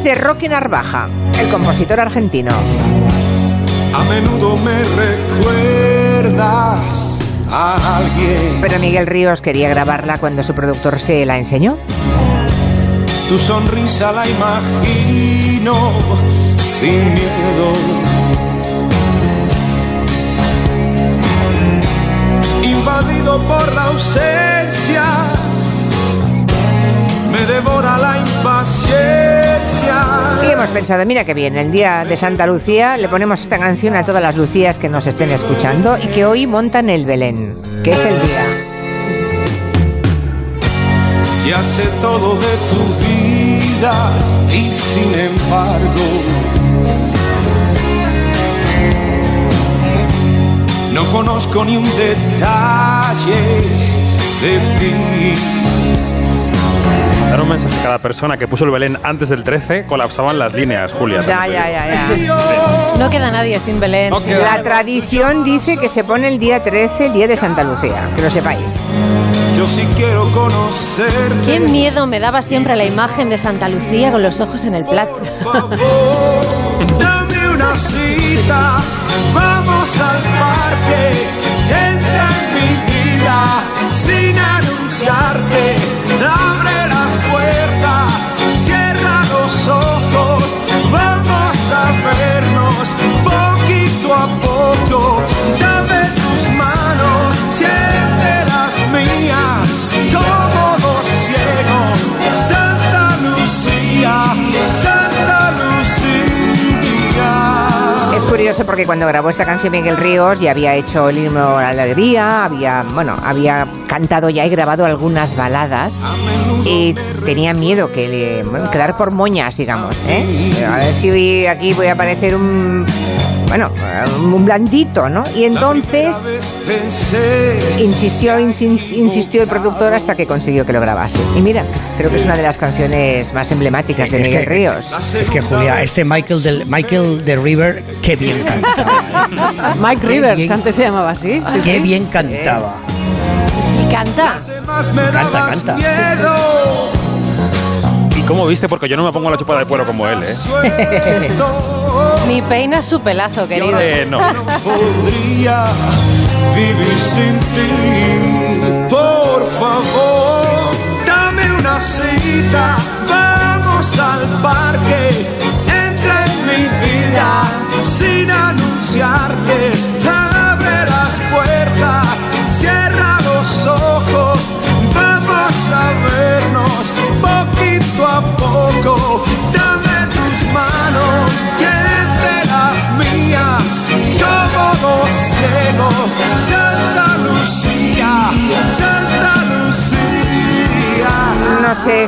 es de Roque Narvaja, el compositor argentino. A menudo me recuerdas a alguien. Pero Miguel Ríos quería grabarla cuando su productor se la enseñó. Tu sonrisa la imagino sin miedo. Invadido por la ausencia, me devora la impaciencia. Y hemos pensado, mira qué bien, el día de Santa Lucía le ponemos esta canción a todas las Lucías que nos estén escuchando y que hoy montan el Belén, que es el día. Ya sé todo de tu vida y sin embargo no conozco ni un detalle de ti. Dar un mensaje a cada persona que puso el Belén antes del 13, colapsaban las líneas, Julia. Ya, ya, ya, ya. No queda nadie sin Belén. No queda- La tradición dice que se pone el día 13, el día de Santa Lucía, que lo sepáis. Yo sí quiero conocerte. Qué miedo me daba siempre la imagen de Santa Lucía con los ojos en el plato. Por favor, dame una cita. Vamos al parque. Entra en mi vida sin porque cuando grabó esta canción Miguel Ríos ya había hecho el himno a la alegría, había, bueno, había cantado ya y grabado algunas baladas y tenía miedo que le, quedar por moñas, digamos, ¿eh? A ver si aquí voy a parecer un, bueno, un blandito, ¿no? Y entonces insistió, insis- insistió el productor hasta que consiguió que lo grabase. Y mira, creo que es una de las canciones más emblemáticas Sí, de es Miguel que- Ríos. Es que Julia, este Michael del Michael de River, qué bien cantaba. Mike Rivers, bien- antes se llamaba así. sí, Qué sí. bien cantaba. Y canta. Canta, canta. Miedo. ¿Y cómo viste? Porque yo no me pongo la chupa de cuero como él, ¿eh? Ni peinas su pelazo, querido. Eh, no. No podría vivir sin ti. Por favor, dame una cita. Vamos al parque. Entra en mi vida sin anunciarte. Abre las puertas, cierra los ojos. Vamos a vernos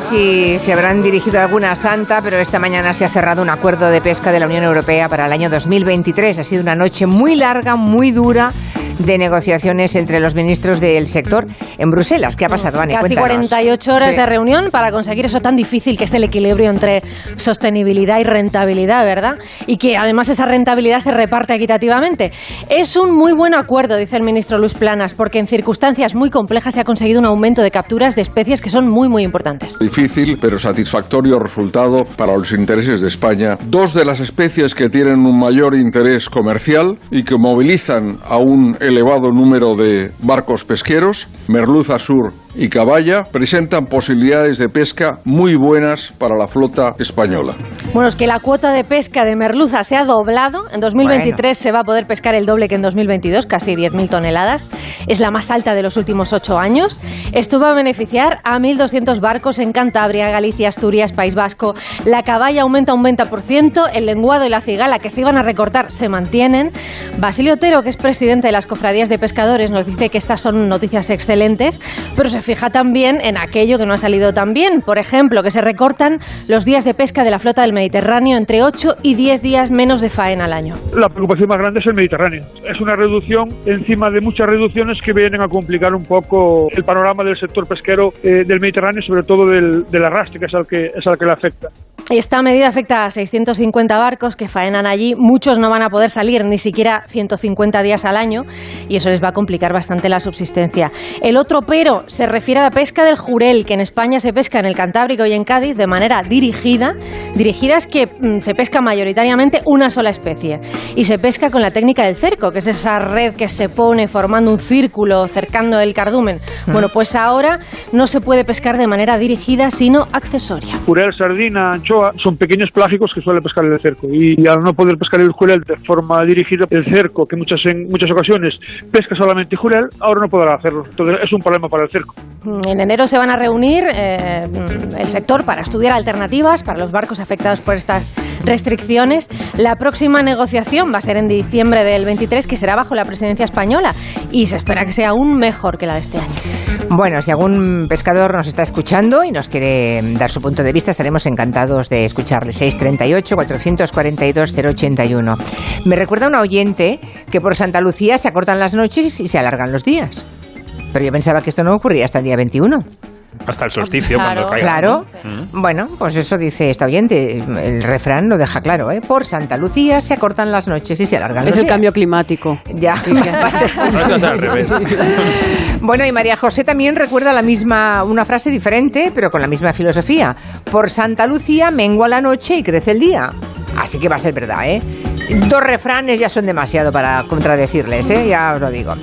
si se habrán dirigido a alguna santa, pero esta mañana se ha cerrado un acuerdo de pesca de la Unión Europea para el año 2023. Ha sido una noche muy larga, muy dura de negociaciones entre los ministros del sector en Bruselas. ¿Qué ha pasado, Ani? Casi Cuéntanos. 48 horas Sí. de reunión para conseguir eso tan difícil que es el equilibrio entre sostenibilidad y rentabilidad, ¿verdad? Y que además esa rentabilidad se reparte equitativamente. Es un muy buen acuerdo, dice el ministro Luis Planas, porque en circunstancias muy complejas se ha conseguido un aumento de capturas de especies que son muy, muy importantes. Difícil pero satisfactorio resultado para los intereses de España. Dos de las especies que tienen un mayor interés comercial y que movilizan a un elevado número de barcos pesqueros, merluza sur y caballa, presentan posibilidades de pesca muy buenas para la flota española. Bueno, es que la cuota de pesca de merluza se ha doblado. En 2023 se va a poder pescar el doble que en 2022, casi 10.000 toneladas. Es la más alta de los últimos ocho años. Esto va a beneficiar a 1.200 barcos en Cantabria, Galicia, Asturias, País Vasco. La caballa aumenta un 20%, el lenguado y la cigala, que se iban a recortar, se mantienen. Basilio Otero, que es presidente de las cofradías de pescadores, nos dice que estas son noticias excelentes, pero se fija también en aquello que no ha salido tan bien. Por ejemplo, que se recortan los días de pesca de la flota del Mediterráneo entre 8 y 10 días menos de faena al año. La preocupación más grande es el Mediterráneo. Es una reducción encima de muchas reducciones que vienen a complicar un poco el panorama del sector pesquero eh, del Mediterráneo, sobre todo del, del arrastre, que es al que, es al que le afecta. Esta medida afecta a 650 barcos que faenan allí. Muchos no van a poder salir ni siquiera 150 días al año y eso les va a complicar bastante la subsistencia. El otro pero se refiere a la pesca del jurel, que en España se pesca en el Cantábrico y en Cádiz de manera dirigida. Dirigida es que mm, se pesca mayoritariamente una sola especie. Y se pesca con la técnica del cerco, que es esa red que se pone formando un círculo cercando el cardumen. Bueno, pues ahora no se puede pescar de manera dirigida, sino accesoria. Jurel, sardina, anchoa son pequeños plágicos que suele pescar el cerco. Y al no poder pescar el jurel de forma dirigida, el cerco, que muchas, en muchas ocasiones pesca solamente jurel, ahora no podrá hacerlo. Entonces es un problema para el cerco. En enero se van a reunir eh, el sector para estudiar alternativas para los barcos afectados por estas restricciones. La próxima negociación va a ser en diciembre del 23, que será bajo la presidencia española, y se espera que sea aún mejor que la de este año. Bueno, si algún pescador nos está escuchando y nos quiere dar su punto de vista, estaremos encantados de escucharle. 638-442-081. Me recuerda una oyente que por Santa Lucía se acortan las noches y se alargan los días. Pero yo pensaba que esto no ocurría hasta el día 21. Hasta el solsticio, Claro. cuando caiga. Claro. Mm. Bueno, pues eso dice esta oyente. El refrán lo deja claro, ¿eh? Por Santa Lucía se acortan las noches y se alargan Es los el días. cambio climático. Ya. No, es al revés. Bueno, y María José también recuerda la misma, una frase diferente, pero con la misma filosofía. Por Santa Lucía mengua la noche y crece el día. Así que va a ser verdad, ¿eh? Dos refranes ya son demasiado para contradecirles, ¿eh? Ya os lo digo.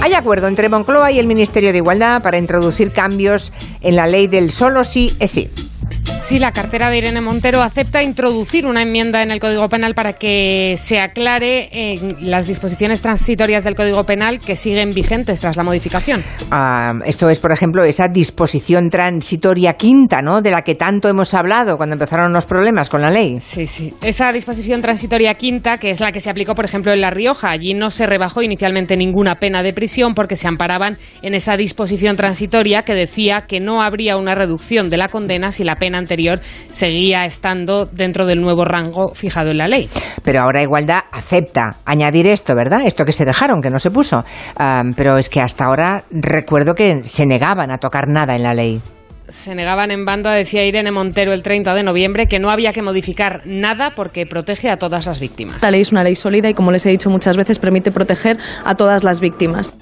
Hay acuerdo entre Moncloa y el Ministerio de Igualdad para introducir cambios en la ley del solo sí es sí. Sí, la cartera de Irene Montero acepta introducir una enmienda en el Código Penal para que se aclare en las disposiciones transitorias del Código Penal que siguen vigentes tras la modificación. Ah, esto es, por ejemplo, esa disposición transitoria quinta, ¿no? De la que tanto hemos hablado cuando empezaron los problemas con la ley. Sí, sí. Esa disposición transitoria quinta, que es la que se aplicó, por ejemplo, en La Rioja, allí no se rebajó inicialmente ninguna pena de prisión porque se amparaban en esa disposición transitoria que decía que no habría una reducción de la condena si la pena anterior seguía estando dentro del nuevo rango fijado en la ley. Pero ahora Igualdad acepta añadir esto, ¿verdad? Esto que se dejaron, que no se puso. Pero es que hasta ahora recuerdo que se negaban a tocar nada en la ley. Se negaban en banda, decía Irene Montero el 30 de noviembre, que no había que modificar nada porque protege a todas las víctimas. Esta ley es una ley sólida y, como les he dicho muchas veces, permite proteger a todas las víctimas.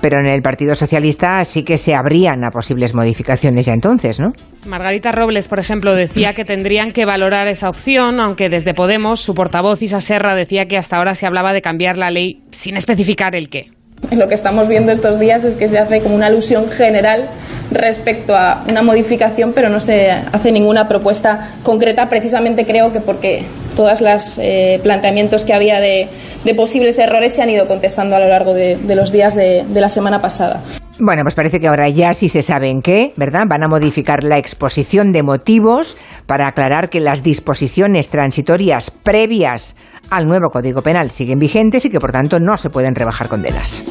Pero en el Partido Socialista sí que se abrían a posibles modificaciones ya entonces, ¿no? Margarita Robles, por ejemplo, decía que tendrían que valorar esa opción, aunque desde Podemos su portavoz Isa Serra decía que hasta ahora se hablaba de cambiar la ley sin especificar el qué. Lo que estamos viendo estos días es que se hace como una alusión general respecto a una modificación, pero no se hace ninguna propuesta concreta, precisamente creo que porque todos los planteamientos que había de, posibles errores se han ido contestando a lo largo de, los días de la semana pasada. Bueno, pues parece que ahora ya sí se sabe en qué, ¿verdad? Van a modificar la exposición de motivos para aclarar que las disposiciones transitorias previas al nuevo Código Penal siguen vigentes y que por tanto no se pueden rebajar condenas.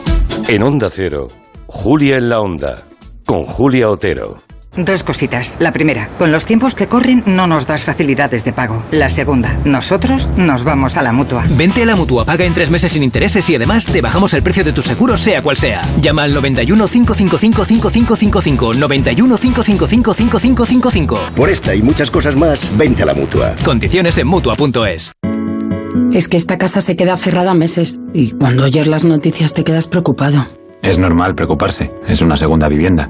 En Onda Cero, Julia en la Onda, con Julia Otero. Dos cositas. La primera, con los tiempos que corren no nos das facilidades de pago. La segunda, nosotros nos vamos a la mutua. Vente a la mutua, paga en tres meses sin intereses y además te bajamos el precio de tu seguro, sea cual sea. Llama al 91 555 5555. 91 555 5555. Por esta y muchas cosas más, vente a la mutua. Condiciones en mutua.es. Es que esta casa se queda cerrada meses y cuando oyes las noticias te quedas preocupado. Es normal preocuparse, es una segunda vivienda.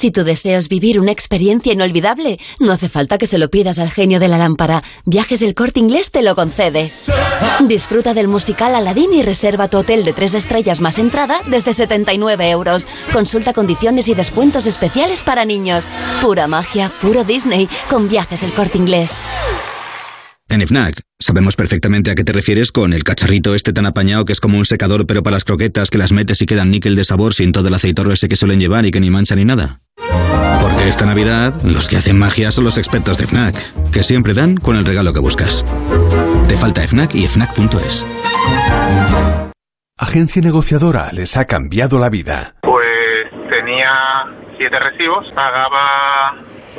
Si tu deseo es vivir una experiencia inolvidable, no hace falta que se lo pidas al genio de la lámpara. Viajes del Corte Inglés te lo concede. Disfruta del musical Aladdin y reserva tu hotel de tres estrellas más entrada desde 79 euros. Consulta condiciones y descuentos especiales para niños. Pura magia, puro Disney, con Viajes del Corte Inglés. En FNAC sabemos perfectamente a qué te refieres con el cacharrito este tan apañado que es como un secador pero para las croquetas que las metes y quedan níquel de sabor sin todo el aceitorro ese que suelen llevar y que ni mancha ni nada. Porque esta Navidad los que hacen magia son los expertos de FNAC, que siempre dan con el regalo que buscas. Te falta FNAC y FNAC.es. Agencia negociadora les ha cambiado la vida. Pues tenía siete recibos, pagaba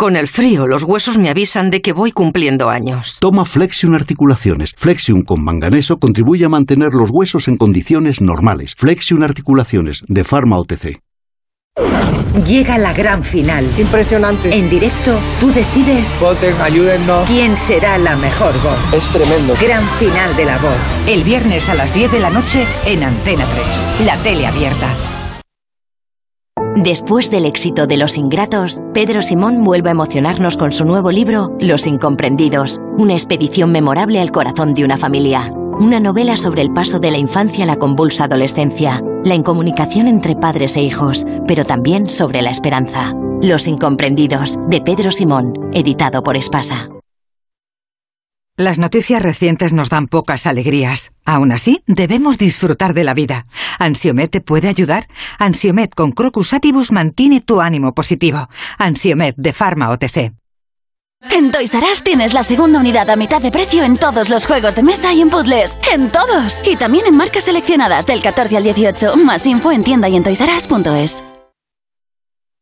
Con el frío, los huesos me avisan de que voy cumpliendo años. Toma Flexion Articulaciones. Flexion con manganeso contribuye a mantener los huesos en condiciones normales. Flexion Articulaciones, de Pharma OTC. Llega la gran final. Impresionante. En directo, tú decides Voten, ayúdennos. quién será la mejor voz. Es tremendo. Gran final de la voz. El viernes a las 10 de la noche en Antena 3. La tele abierta. Después del éxito de Los Ingratos, Pedro Simón vuelve a emocionarnos con su nuevo libro Los Incomprendidos, una expedición memorable al corazón de una familia. Una novela sobre el paso de la infancia a la convulsa adolescencia, la incomunicación entre padres e hijos, pero también sobre la esperanza. Los Incomprendidos, de Pedro Simón, editado por Espasa. Las noticias recientes nos dan pocas alegrías. Aún así, debemos disfrutar de la vida. ¿Ansiomet te puede ayudar? Ansiomet con Crocus Atibus mantiene tu ánimo positivo. Ansiomet de Pharma OTC. En Toys R Us tienes la segunda unidad a mitad de precio en todos los juegos de mesa y en puzzles. ¡En todos! Y también en marcas seleccionadas del 14 al 18. Más info en tienda y en toysrus.es.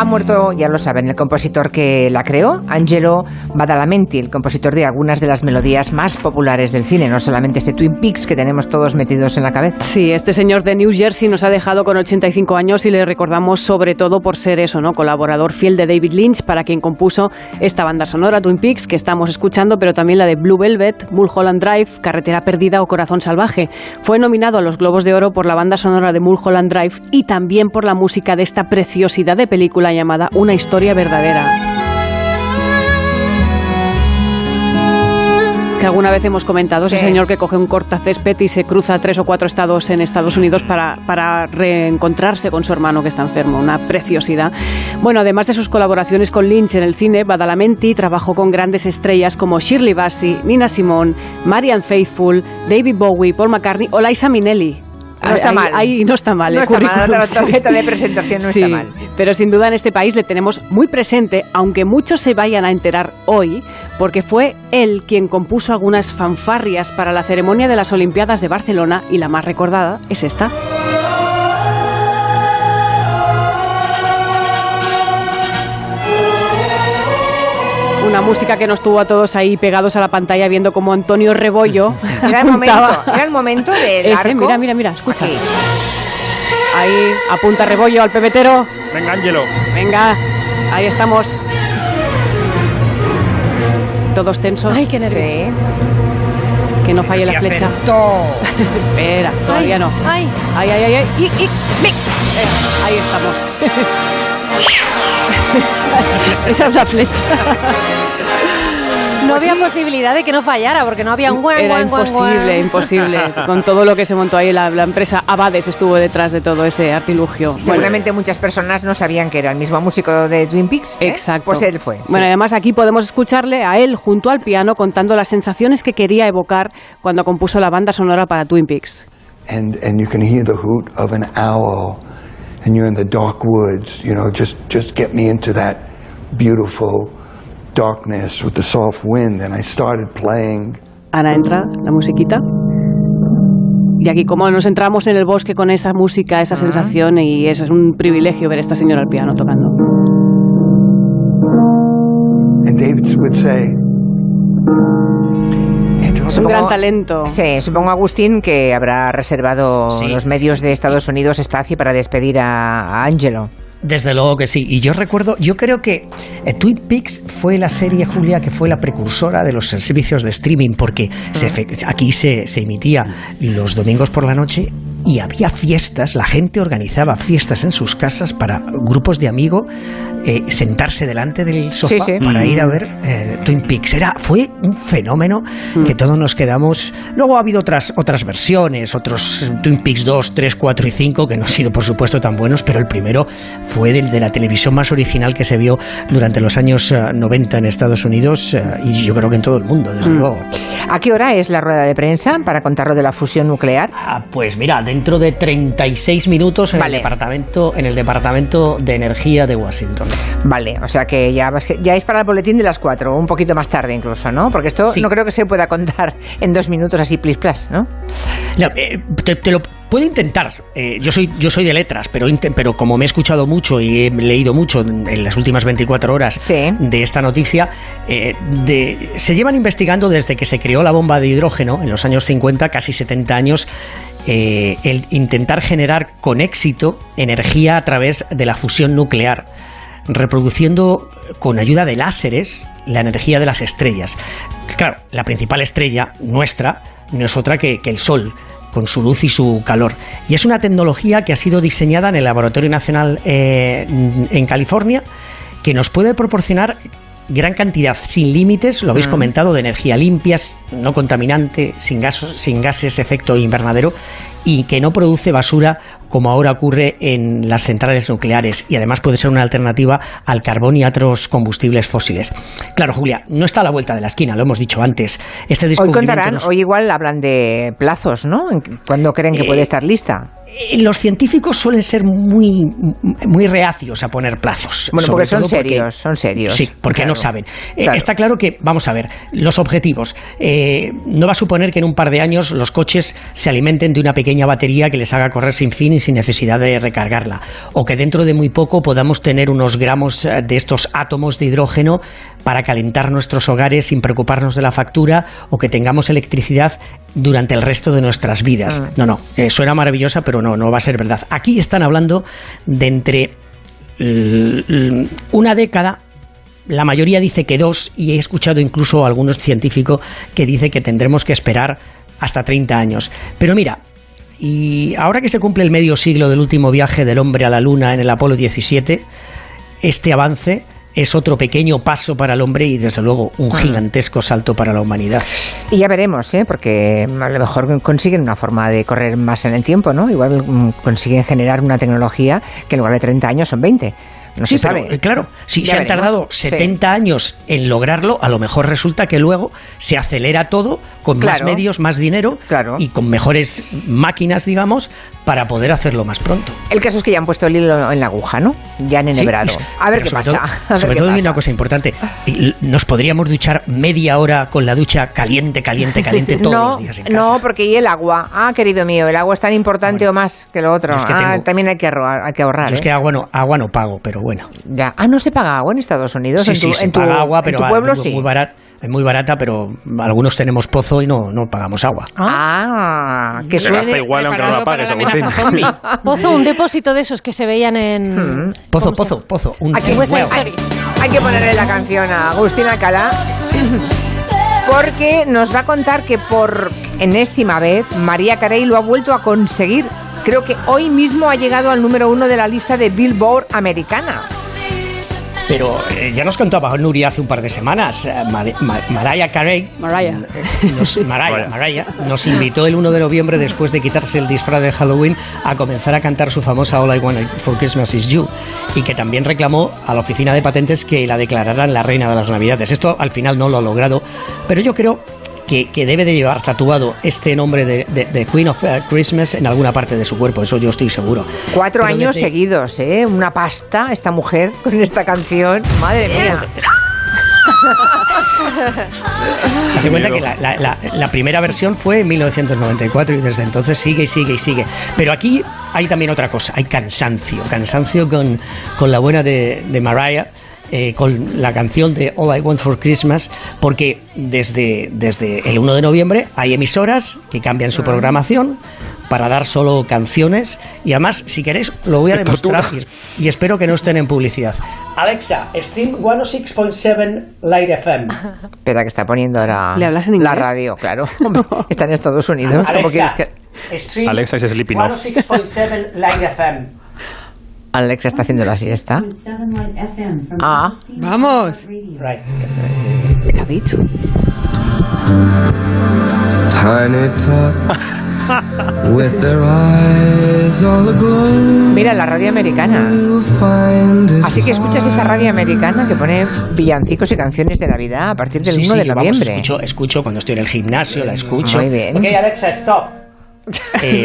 Ha muerto, ya lo saben, el compositor que la creó, Angelo Badalamenti, el compositor de algunas de las melodías más populares del cine, no solamente este Twin Peaks que tenemos todos metidos en la cabeza. Sí, este señor de New Jersey nos ha dejado con 85 años y le recordamos sobre todo por ser eso, ¿no? Colaborador fiel de David Lynch, para quien compuso esta banda sonora, Twin Peaks, que estamos escuchando, pero también la de Blue Velvet, Mulholland Drive, Carretera Perdida o Corazón Salvaje. Fue nominado a los Globos de Oro por la banda sonora de Mulholland Drive y también por la música de esta preciosidad de película llamada Una historia verdadera. que alguna vez hemos comentado, ese señor que coge un cortacésped y se cruza tres o cuatro estados en Estados Unidos para, para reencontrarse con su hermano que está enfermo, una preciosidad. Bueno, además de sus colaboraciones con Lynch en el cine, Badalamenti trabajó con grandes estrellas como Shirley Bassey, Nina Simone, Marianne Faithfull, David Bowie, Paul McCartney o Liza Minnelli. No está Ahí- mal. Ahí no está mal. No el está mal, la tarjeta de presentación no Sí, está mal. Pero sin duda en este país le tenemos muy presente, aunque muchos se vayan a enterar hoy, porque fue él quien compuso algunas fanfarrias para la ceremonia de las Olimpiadas de Barcelona y la más recordada es esta. Una música que nos tuvo a todos ahí pegados a la pantalla viendo como Antonio Rebollo Era el momento, era el momento del Ese, arco. mira, mira, mira, escucha. Ahí apunta Rebollo al pepetero. Venga, Ángelo. Venga, ahí estamos. Todos tensos. Ay, qué nervios. Que no falle la flecha. Espera, todavía no. Ay, ay, ay, ay. ay. Y, y, Venga, ahí estamos. esa, esa es la flecha. Pues Pues No había posibilidad de que no fallara, porque no había un guan, Era guan, imposible, guan. imposible. Con todo lo que se montó ahí, la, la empresa Abades estuvo detrás de todo ese artilugio. Bueno, Seguramente muchas personas no sabían que era el mismo músico de Twin Peaks. ¿eh? Exacto. Pues él fue. Bueno, sí. además aquí podemos escucharle a él junto al piano contando las sensaciones que quería evocar cuando compuso la banda sonora para Twin Peaks. and and you can hear the hoot of an owl and you're in the dark woods you know just just get me into that beautiful darkness with the soft wind and i started playing Ahora entra la musiquita. Y aquí como nos entramos en el bosque con esa música, esa sensación, y es un privilegio ver a esta señora al piano tocando. and david would say Es un gran talento. Sí, supongo, Agustín, que habrá reservado Sí. los medios de Estados Unidos espacio para despedir a, a Angelo. Desde luego que sí. Y yo recuerdo, yo creo que eh, Twin Peaks fue la serie, Julia, que fue la precursora de los servicios de streaming, porque se aquí se, se emitía los domingos por la noche y había fiestas, la gente organizaba fiestas en sus casas para grupos de amigos eh, sentarse delante del sofá Sí, sí. para Mm. ir a ver eh, Twin Peaks. Era, fue un fenómeno Mm. que todos nos quedamos. Luego ha habido otras, otras versiones, otros eh, Twin Peaks 2, 3, 4 y 5, que no han sido por supuesto tan buenos, pero el primero fue del de la televisión más original que se vio durante los años eh, 90 en Estados Unidos eh, y yo creo que en todo el mundo, desde Mm. luego. ¿A qué hora es la rueda de prensa para contar lo de la fusión nuclear? Ah, pues mira, dentro de 36 minutos en, Vale. el departamento, en el Departamento de Energía de Washington. Vale, o sea que ya, ya es para el boletín de las 4, un poquito más tarde incluso, ¿no? Porque esto Sí. no creo que se pueda contar en dos minutos así, plis plas, ¿no? Ya, eh, te, te lo puedo intentar. Eh, yo soy yo soy de letras, pero pero como me he escuchado mucho y he leído mucho en, en las últimas 24 horas de esta noticia, eh, de- se llevan investigando desde que se creó la bomba de hidrógeno en los años 50, casi 70 años. eh, el intentar generar con éxito energía a través de la fusión nuclear reproduciendo con ayuda de láseres la energía de las estrellas. Claro, la principal estrella nuestra no es otra que, el Sol, con su luz y su calor. Y es una tecnología que ha sido diseñada en el Laboratorio Nacional eh, en California que nos puede proporcionar gran cantidad, sin límites, lo habéis Mm. comentado, de energía limpias, no contaminante, sin, gas- sin gases efecto invernadero y que no produce basura como ahora ocurre en las centrales nucleares y además puede ser una alternativa al carbón y a otros combustibles fósiles. Claro, Julia, no está a la vuelta de la esquina, lo hemos dicho antes. Este Hoy contarán, nos- hoy igual hablan de plazos, ¿no? ¿Cuándo creen que Eh, puede estar lista? Eh, Los científicos suelen ser muy, muy reacios a poner plazos. Bueno, porque son serios, son serios. Sí, porque Claro. no saben. Eh, está claro que, vamos a ver, los objetivos. eh, no va a suponer que en un par de años los coches se alimenten de una pequeña batería que les haga correr sin fin y sin necesidad de recargarla. O que dentro de muy poco podamos tener unos gramos eh, de estos átomos de hidrógeno para calentar nuestros hogares sin preocuparnos de la factura o que tengamos electricidad durante el resto de nuestras vidas. Mm. No, no, eh, suena maravillosa, pero no, no va a ser verdad. Aquí están hablando de entre una década la mayoría dice que dos y he escuchado incluso a algunos científicos que dice que tendremos que esperar hasta 30 años. Pero mira, y ahora que se cumple el medio siglo del último viaje del hombre a la luna en el Apolo 17, este avance es otro pequeño paso para el hombre y desde luego un gigantesco salto para la humanidad. Y ya veremos, ¿eh? Porque a lo mejor consiguen una forma de correr más en el tiempo, ¿no? Igual mm, consiguen generar una tecnología que en lugar de 30 años son 20. No Sí, se pero, sabe. eh, claro, si Ya se han tardado Sí. 70 años en lograrlo, a lo mejor resulta que luego se acelera todo con más medios, más dinero y con mejores máquinas, digamos, para poder hacerlo más pronto. El caso es que ya han puesto el hilo en la aguja, ¿no? Ya han enhebrado. a ver qué sobre pasa. todo- sobre todo hay pasa. una cosa importante. Nos podríamos duchar media hora con la ducha caliente, caliente, caliente todos no, los días en casa. No, porque y el agua. Ah, querido mío, el agua es tan importante o más que lo otro. es que ah, tengo- también hay que ahorrar. Hay que ahorrar Yo es ¿eh? que agua no, agua no pago, pero bueno. Ya. Ah, no se paga agua en Estados Unidos. Sí, en tu, sí, se en tu, paga agua, en pero tu ah, pueblo muy, sí. muy barata, es muy barata, pero algunos tenemos y no, no pagamos agua. Ah, que Se gasta igual aunque no la pagues, Agustín. Pozo, un depósito de esos que se veían en... Hmm. Pozo, pozo, pozo. Un hay que ponerle la canción a Agustín Alcalá porque nos va a contar que por enésima vez María Carey lo ha vuelto a conseguir. Creo que hoy mismo ha llegado al número uno de la lista de Billboard americana. Pero eh, ya nos contaba Nuria hace un par de semanas, eh, Mar- Ma- Mariah Carey, Mariah. nos, Mariah, Mariah, nos invitó el 1 de noviembre después de quitarse el disfraz de Halloween a comenzar a cantar su famosa All I Want for Christmas Is You y que también reclamó a la oficina de patentes que la declararan la reina de las navidades. Esto al final no lo ha logrado, pero yo creo que, que debe de llevar tatuado este nombre de, de- de Queen of eh, Christmas en alguna parte de su cuerpo, eso yo estoy seguro. Cuatro Pero años desde- seguidos, ¿eh? Una pasta esta mujer con esta canción. Madre mía. Date cuenta que la, la- la- la primera versión fue en 1994 y desde entonces sigue y sigue y sigue. Pero aquí hay también otra cosa, hay cansancio. Cansancio con, con la buena de, de Mariah. Eh, con la canción de All I Want for Christmas, porque desde, desde el 1 de noviembre hay emisoras que cambian su programación, para dar solo canciones y además, si queréis, lo voy a demostrar y, y, espero que no estén en publicidad. Alexa, stream 106.7 Light FM. Espera, que está poniendo ahora ¿Le hablas en inglés? la radio, claro. Está en Estados Unidos. ¿Cómo quieres que... stream Alexa es sleeping off. 106.7 Light FM. Alexa está haciendo la siesta. Ah, Vamos. ¿qué ha dicho? Mira, la radio americana. Así que escuchas esa radio americana que pone villancicos y canciones de Navidad a partir del Sí, 1 sí, de yo, vamos, noviembre. escucho, escucho cuando estoy en el gimnasio, la escucho. Muy bien. Ok, Alexa, stop. Eh,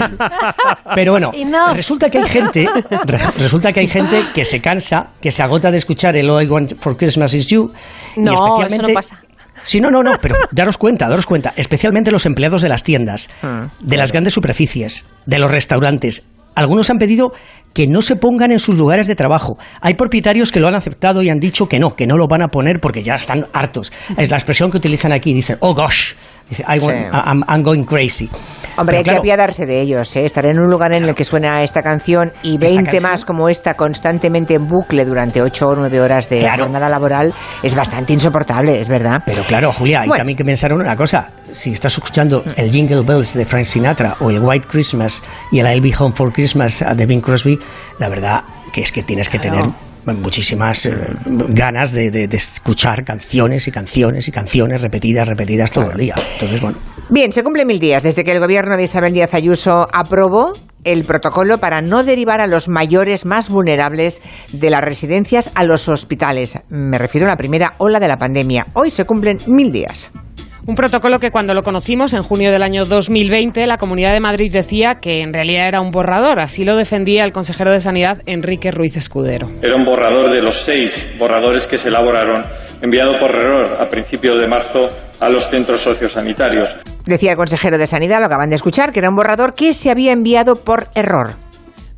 pero bueno, Enough. resulta que hay gente, re- resulta que hay gente que se cansa, que se agota de escuchar el All I Want for Christmas is You. y No, eso no pasa. Sí, no, no, no, pero daros cuenta, daros cuenta, especialmente los empleados de las tiendas, Ah, de las grandes superficies, de los restaurantes. Algunos han pedido que no se pongan en sus lugares de trabajo. Hay propietarios que lo han aceptado y han dicho que no, que no lo van a poner porque ya están hartos. Es la expresión que utilizan aquí. Dicen, oh gosh, Dice, I want- Sí. I'm, I'm going crazy. Hombre, Pero hay claro, que apiadarse de ellos, ¿eh? Estar en un lugar en el que suena esta canción y 20 canción- más como esta constantemente en bucle durante 8 o 9 horas de Claro. jornada laboral es bastante insoportable, es verdad. Pero claro, Julia, hay Bueno. también que pensar en una cosa. Si estás escuchando el Jingle Bells de Frank Sinatra o el White Christmas y el I'll Be Home for Christmas de Bing Crosby, la verdad que es que tienes que tener muchísimas eh, ganas de, de- de escuchar canciones y canciones y canciones repetidas, repetidas todo el día. Entonces, bueno, Bien, se cumplen mil días desde que el gobierno de Isabel Díaz Ayuso aprobó el protocolo para no derivar a los mayores más vulnerables de las residencias a los hospitales. Me refiero a la primera ola de la pandemia. Hoy se cumplen mil días. Un protocolo que cuando lo conocimos en junio del año 2020, la Comunidad de Madrid decía que en realidad era un borrador. Así lo defendía el consejero de Sanidad, Enrique Ruiz Escudero. Era un borrador de los seis borradores que se elaboraron, enviado por error a principios de marzo a los centros sociosanitarios. Decía el consejero de Sanidad, lo acaban de escuchar, que era un borrador que se había enviado por error.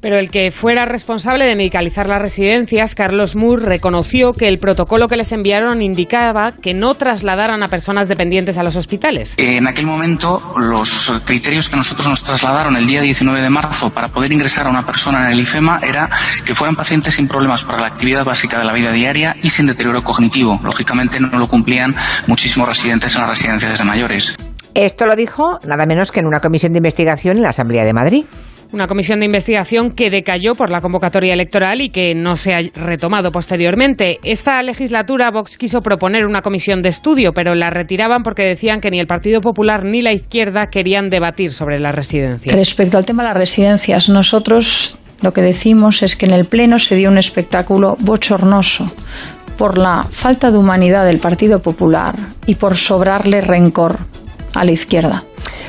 Pero el que fuera responsable de medicalizar las residencias, Carlos Moore, reconoció que el protocolo que les enviaron indicaba que no trasladaran a personas dependientes a los hospitales. En aquel momento, los criterios que nosotros nos trasladaron el día 19 de marzo para poder ingresar a una persona en el IFEMA era que fueran pacientes sin problemas para la actividad básica de la vida diaria y sin deterioro cognitivo. Lógicamente no lo cumplían muchísimos residentes en las residencias de mayores. Esto lo dijo nada menos que en una comisión de investigación en la Asamblea de Madrid. Una comisión de investigación que decayó por la convocatoria electoral y que no se ha retomado posteriormente. Esta legislatura Vox quiso proponer una comisión de estudio, pero la retiraban porque decían que ni el Partido Popular ni la izquierda querían debatir sobre las residencias. Respecto al tema de las residencias, nosotros lo que decimos es que en el Pleno se dio un espectáculo bochornoso por la falta de humanidad del Partido Popular y por sobrarle rencor a la izquierda.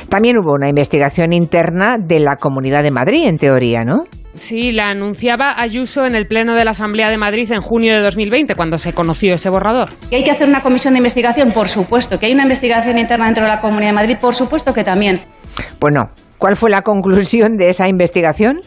También hubo una investigación interna de la Comunidad de Madrid, en teoría, ¿no? Sí, la anunciaba Ayuso en el Pleno de la Asamblea de Madrid en junio de 2020, cuando se conoció ese borrador. ¿Que hay que hacer una comisión de investigación? Por supuesto. ¿Que hay una investigación interna dentro de la Comunidad de Madrid? Por supuesto que también. Bueno, ¿cuál fue la conclusión de esa investigación?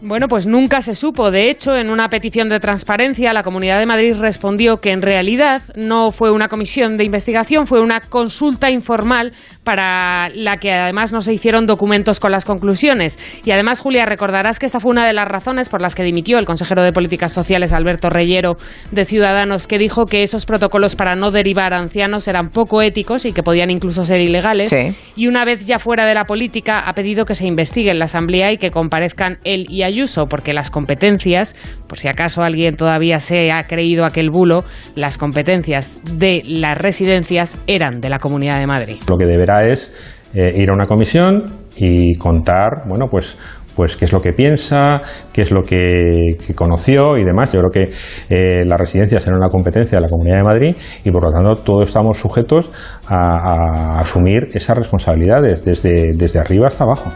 Bueno, pues nunca se supo. De hecho, en una petición de transparencia, la Comunidad de Madrid respondió que en realidad no fue una comisión de investigación, fue una consulta informal para la que además no se hicieron documentos con las conclusiones. Y además, Julia, recordarás que esta fue una de las razones por las que dimitió el consejero de Políticas Sociales, Alberto Reyero, de Ciudadanos, que dijo que esos protocolos para no derivar a ancianos eran poco éticos y que podían incluso ser ilegales. Sí. Y una vez ya fuera de la política, ha pedido que se investigue en la Asamblea y que comparezcan él y Ayuso, porque las competencias, por si acaso alguien todavía se ha creído aquel bulo, las competencias de las residencias eran de la Comunidad de Madrid. Lo que deberá es eh, ir a una comisión y contar, bueno, pues pues qué es lo que piensa, qué es lo que, conoció y demás. Yo creo que eh, las residencias eran una competencia de la Comunidad de Madrid y por lo tanto todos estamos sujetos a, a asumir esas responsabilidades desde, desde arriba hasta abajo.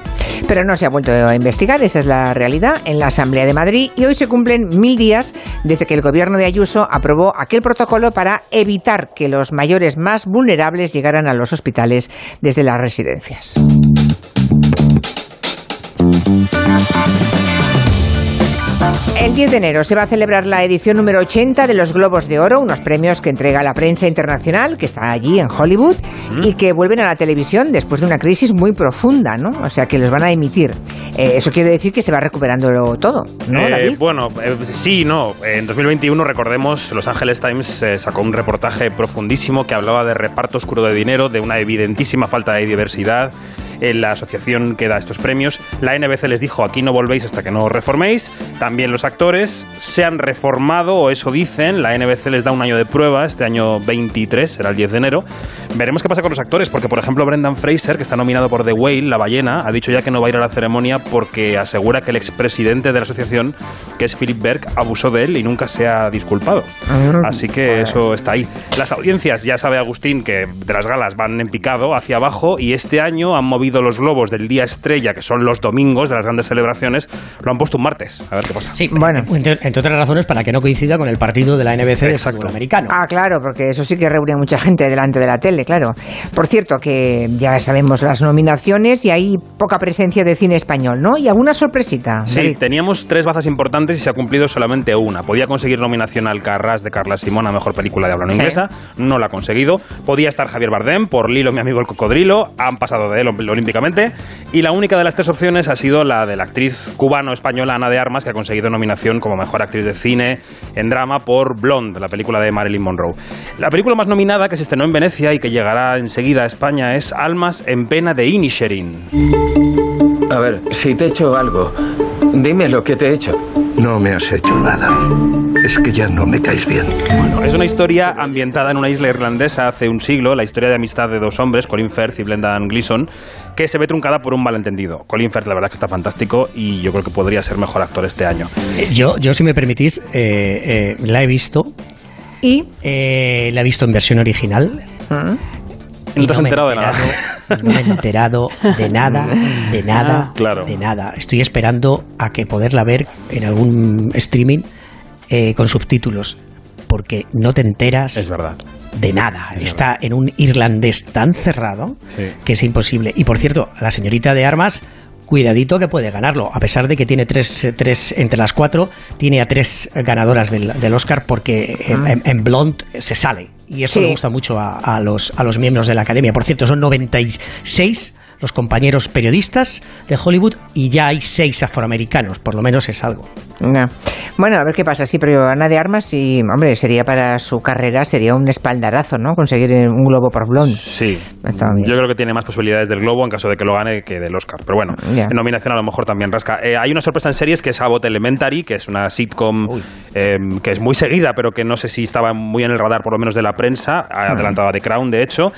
Pero no se ha vuelto a investigar, esa es la realidad, en la Asamblea de Madrid y hoy se cumplen mil días desde que el gobierno de Ayuso aprobó aquel protocolo para evitar que los mayores más vulnerables llegaran a los hospitales desde las residencias. El 10 de enero se va a celebrar la edición número 80 de los Globos de Oro, unos premios que entrega la prensa internacional, que está allí en Hollywood, y que vuelven a la televisión después de una crisis muy profunda, ¿no? O sea, que los van a emitir. Eh, eso quiere decir que se va recuperando todo, ¿no, Eh, David? bueno, eh, sí, no. En 2021, recordemos, Los Angeles Times sacó un reportaje profundísimo que hablaba de reparto oscuro de dinero, de una evidentísima falta de diversidad en la asociación que da estos premios. La NBC les dijo, aquí no volvéis hasta que no os reforméis. También los actores se han reformado, o eso dicen. La NBC les da un año de prueba, este año 23, será el 10 de enero. Veremos qué pasa con los actores, porque por ejemplo Brendan Fraser, que está nominado por The Whale, La ballena, ha dicho ya que no va a ir a la ceremonia porque asegura que el expresidente de la asociación, que es Philip Berg, abusó de él y nunca se ha disculpado. Así que eso está ahí. Las audiencias, ya sabe Agustín, que de las galas van en picado hacia abajo y este año han movido los globos del día estrella, que son los domingos de las grandes celebraciones, lo han puesto un martes. A ver qué pasa. Sí, bueno. Entre, entre otras razones, para que no coincida con el partido de la NBC de fútbol americano. Ah, claro, porque eso sí que reúne a mucha gente delante de la tele, claro. Por cierto, que ya sabemos las nominaciones y hay poca presencia de cine español, ¿no? Y alguna sorpresita. Sí, David? teníamos tres bazas importantes y se ha cumplido solamente una. Podía conseguir nominación al Carras de Carla Simón a Mejor Película de Habla no Sí. Inglesa, no la ha conseguido. Podía estar Javier Bardem por Lilo, mi amigo el cocodrilo, han pasado de él Y la única de las tres opciones ha sido la de la actriz cubano-española Ana de Armas, que ha conseguido nominación como Mejor Actriz de Cine en Drama por Blonde, la película de Marilyn Monroe. La película más nominada que se estrenó en Venecia y que llegará enseguida a España es Almas en Pena de Inisherin. A ver, si te he hecho algo, dime lo que te he hecho. No me has hecho nada. Es que ya no me caes bien. Bueno, es una historia ambientada en una isla irlandesa hace un siglo, la historia de amistad de dos hombres, Colin Firth y Brendan Gleeson, que se ve truncada por un malentendido. Colin Firth, la verdad, es que está fantástico y yo creo que podría ser mejor actor este año. Eh, Yo, yo, si me permitís, eh, eh, la he visto. ¿Y? la he visto en versión original. No te has me he enterado de nada. No me he enterado de nada, de nada, Ah, claro. de nada. Estoy esperando a que poderla ver en algún streaming eh, con subtítulos, porque no te enteras Es verdad. de nada. Está en un irlandés tan cerrado que es imposible. Y por cierto, la señorita de armas, cuidadito que puede ganarlo, a pesar de que tiene tres, tres entre las cuatro, tiene a tres ganadoras del, del Oscar porque en, en- en Blonde se sale. Y eso Sí. le gusta mucho a, a los, a los miembros de la academia. Por cierto, son 96 los compañeros periodistas de Hollywood y ya hay seis afroamericanos, por lo menos es algo. No. Bueno, a ver qué pasa. Sí, pero Ana de Armas, sí, hombre, sería para su carrera, sería un espaldarazo, ¿no? Conseguir un globo por blonde. Sí, yo creo que tiene más posibilidades del Globo en caso de que lo gane que del Oscar. Pero bueno, en nominación a lo mejor también rasca. Eh, hay una sorpresa en series que es Abbott Elementary, que es una sitcom eh, que es muy seguida, pero que no sé si estaba muy en el radar, por lo menos de la prensa, adelantada de Crown, de hecho.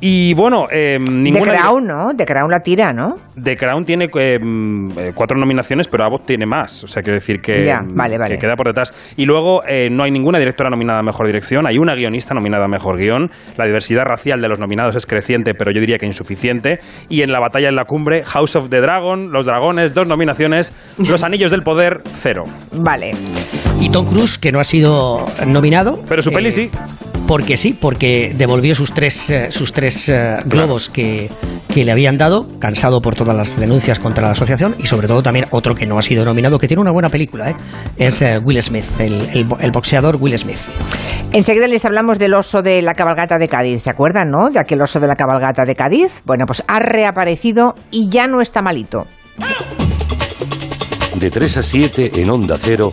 Y bueno, eh, De ninguna... Crown, ¿no? De Crown la tira, ¿no? The Crown tiene eh, mm, cuatro nominaciones, pero Abbott tiene más. O sea, quiero decir que, Ya, mm, vale, vale. que queda por detrás. Y luego eh, no hay ninguna directora nominada a Mejor Dirección, hay una guionista nominada a Mejor Guión. La diversidad racial de los nominados es creciente, pero yo diría que insuficiente. Y en la batalla en la cumbre, House of the Dragon, Los Dragones, dos nominaciones. Los Anillos del Poder, cero. Vale. Y Tom Cruise, que no ha sido nominado. Pero su peli sí. Porque sí, porque devolvió sus tres, eh, sus tres eh, globos que, que le habían dado, cansado por todas las denuncias contra la asociación, y sobre todo también otro que no ha sido nominado, que tiene una buena película, ¿eh? es eh, Will Smith, el, el boxeador Will Smith. Enseguida les hablamos del oso de la cabalgata de Cádiz. ¿Se acuerdan, no? De aquel oso de la cabalgata de Cádiz. Bueno, pues ha reaparecido y ya no está malito. De 3 a 7 en Onda Cero.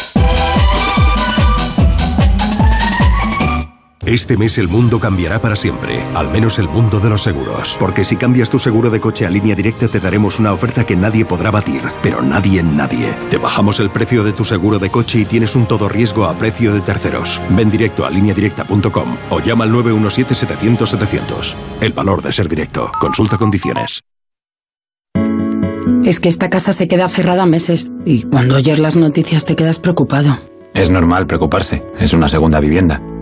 Este mes el mundo cambiará para siempre, al menos el mundo de los seguros. Porque si cambias tu seguro de coche a línea directa te daremos una oferta que nadie podrá batir, pero nadie en nadie. Te bajamos el precio de tu seguro de coche y tienes un todo riesgo a precio de terceros. Ven directo a lineadirecta.com o llama al 917-700-700. El valor de ser directo. Consulta condiciones. Es que esta casa se queda cerrada meses y cuando oyes las noticias te quedas preocupado. Es normal preocuparse, es una segunda vivienda.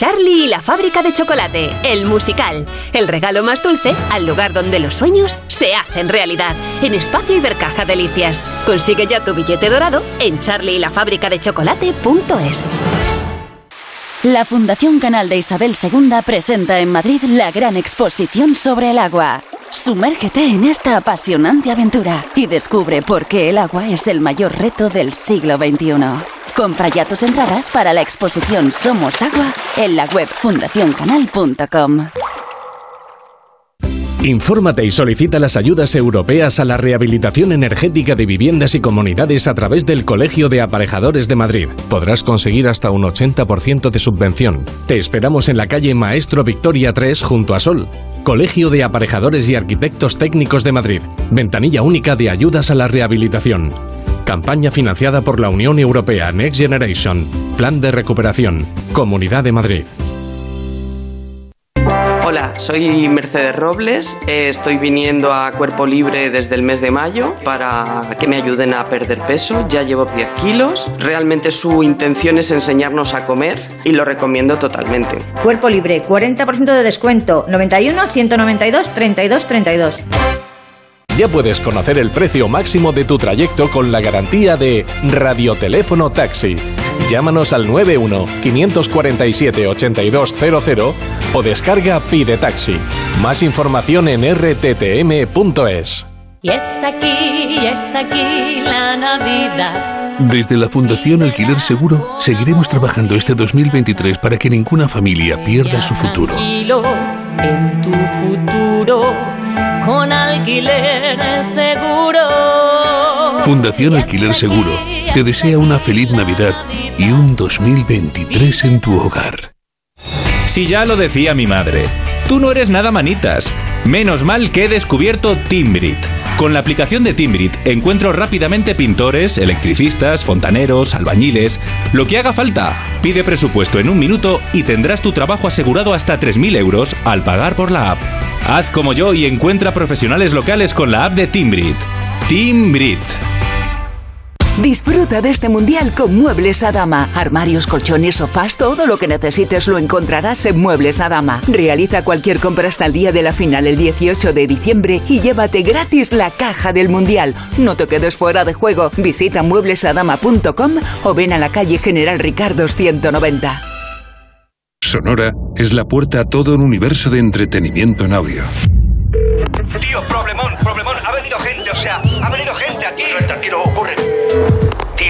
Charlie y la fábrica de chocolate, el musical. El regalo más dulce al lugar donde los sueños se hacen realidad. En Espacio Ibercaja Delicias. Consigue ya tu billete dorado en charlieylafabricadechocolate.es. La Fundación Canal de Isabel II presenta en Madrid la gran exposición sobre el agua. Sumérgete en esta apasionante aventura y descubre por qué el agua es el mayor reto del siglo XXI. Compra ya tus entradas para la exposición Somos Agua en la web fundacioncanal.com. Infórmate y solicita las ayudas europeas a la rehabilitación energética de viviendas y comunidades a través del Colegio de Aparejadores de Madrid. Podrás conseguir hasta un 80% de subvención. Te esperamos en la calle Maestro Victoria 3 junto a Sol. Colegio de Aparejadores y Arquitectos Técnicos de Madrid. Ventanilla única de ayudas a la rehabilitación. Campaña financiada por la Unión Europea Next Generation. Plan de recuperación. Comunidad de Madrid. Hola, soy Mercedes Robles. eh, Estoy viniendo a Cuerpo Libre desde el mes de mayo para que me ayuden a perder peso. Ya llevo 10 kilos. Realmente su intención es enseñarnos a comer y lo recomiendo totalmente. Cuerpo libre, 40% de descuento. 91 192 32 32. Ya puedes conocer el precio máximo de tu trayecto con la garantía de Radioteléfono Taxi. Llámanos al 91 547 8200 o descarga Pide Taxi. Más información en rttm.es. Y está aquí, y está aquí la Navidad. Desde la Fundación Alquiler Seguro seguiremos trabajando este 2023 para que ninguna familia pierda su futuro. En tu futuro con alquiler seguro. Fundación Alquiler Seguro te desea una feliz Navidad y un 2023 en tu hogar. Si ya lo decía mi madre, tú no eres nada manitas. Menos mal que he descubierto Timbrit. Con la aplicación de Timbrit encuentro rápidamente pintores, electricistas, fontaneros, albañiles, lo que haga falta. Pide presupuesto en un minuto y tendrás tu trabajo asegurado hasta 3.000 euros al pagar por la app. Haz como yo y encuentra profesionales locales con la app de Timbrit. Timbrit. Disfruta de este mundial con Muebles a Dama. Armarios, colchones, sofás, todo lo que necesites lo encontrarás en Muebles a Dama. Realiza cualquier compra hasta el día de la final el 18 de diciembre y llévate gratis la caja del mundial. No te quedes fuera de juego. Visita mueblesadama.com o ven a la calle General Ricardo 190. Sonora es la puerta a todo un universo de entretenimiento en audio.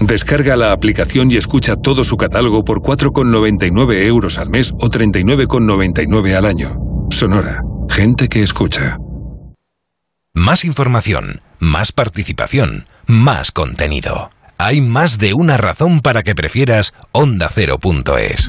Descarga la aplicación y escucha todo su catálogo por 4,99 euros al mes o 39,99 al año. Sonora. Gente que escucha. Más información, más participación, más contenido. Hay más de una razón para que prefieras ondacero.es.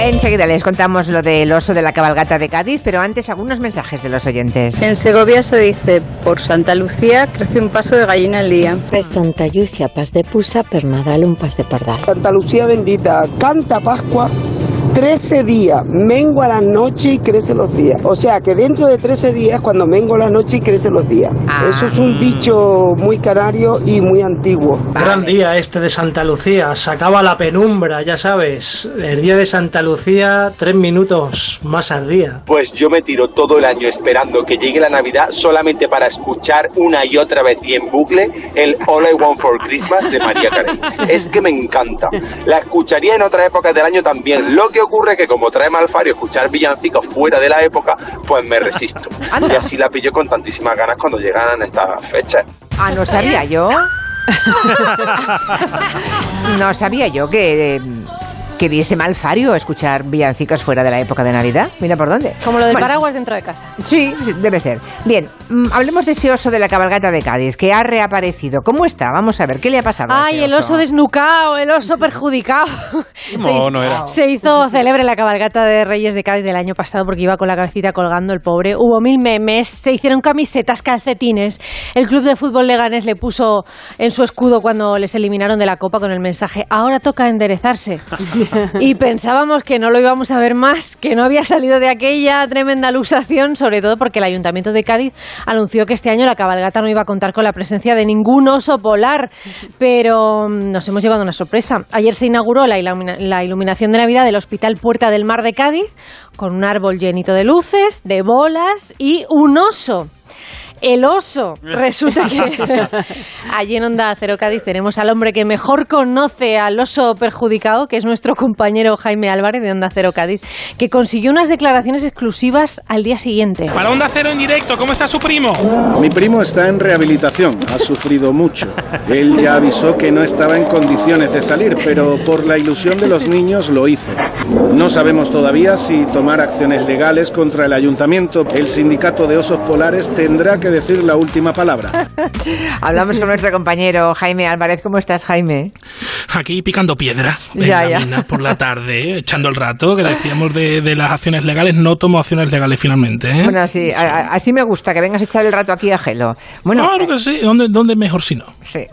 Enseguida les contamos lo del oso de la cabalgata de Cádiz, pero antes algunos mensajes de los oyentes. En Segovia se dice, por Santa Lucía crece un paso de gallina al día. Per Santa Llúcia pas de puça, per Nadal un pas de pardal. Santa Lucía bendita, canta Pascua, 13 días, mengua la noche y crece los días. O sea que dentro de 13 días, cuando mengua la noche y crece los días. Eso es un dicho muy canario y muy antiguo. Gran día este de Santa Lucía, se acaba la penumbra, ya sabes. El día de Santa Lucía, tres minutos más al día. Pues yo me tiro todo el año esperando que llegue la Navidad solamente para escuchar una y otra vez y en bucle el All I Want for Christmas de María Carey. Es que me encanta. La escucharía en otras épocas del año también. Lo que ocurre que como trae Malfario escuchar villancicos fuera de la época, pues me resisto. Y así la pillo con tantísimas ganas cuando llegan estas fechas. Ah, no sabía yo. no sabía yo que eh, que diese mal fario escuchar villancicos fuera de la época de Navidad. Mira por dónde. Como lo del paraguas dentro de casa. Sí, debe ser. Bien, mm, hablemos de ese oso de la cabalgata de Cádiz, que ha reaparecido. ¿Cómo está? Vamos a ver, ¿qué le ha pasado? Ay, el oso desnucado, el oso perjudicado. No, no era. Se hizo célebre la cabalgata de Reyes de Cádiz del año pasado porque iba con la cabecita colgando el pobre. Hubo mil memes, se hicieron camisetas, calcetines. El club de fútbol Leganés le puso en su escudo cuando les eliminaron de la copa con el mensaje: ahora toca enderezarse. y pensábamos que no lo íbamos a ver más, que no había salido de aquella tremenda alusación, sobre todo porque el Ayuntamiento de Cádiz anunció que este año la cabalgata no iba a contar con la presencia de ningún oso polar, pero mm, nos hemos llevado una sorpresa. Ayer se inauguró la, la iluminación de Navidad del Hospital Puerta del Mar de Cádiz con un árbol llenito de luces, de bolas y un oso el oso. Resulta que allí en Onda Cero Cádiz tenemos al hombre que mejor conoce al oso perjudicado, que es nuestro compañero Jaime Álvarez de Onda Cero Cádiz, que consiguió unas declaraciones exclusivas al día siguiente. Para Onda Cero en directo, ¿cómo está su primo? Mi primo está en rehabilitación, ha sufrido mucho. Él ya avisó que no estaba en condiciones de salir, pero por la ilusión de los niños lo hizo. No sabemos todavía si tomar acciones legales contra el ayuntamiento. El sindicato de osos polares tendrá que decir la última palabra. Hablamos con nuestro compañero Jaime Álvarez. ¿Cómo estás, Jaime? Aquí picando piedra en la mina por la tarde, echando el rato, que decíamos de, las acciones legales. No tomo acciones legales finalmente. ¿eh? Bueno, así, así me gusta, que vengas a echar el rato aquí a Gelo. Bueno, claro que sí. ¿Dónde, mejor si no?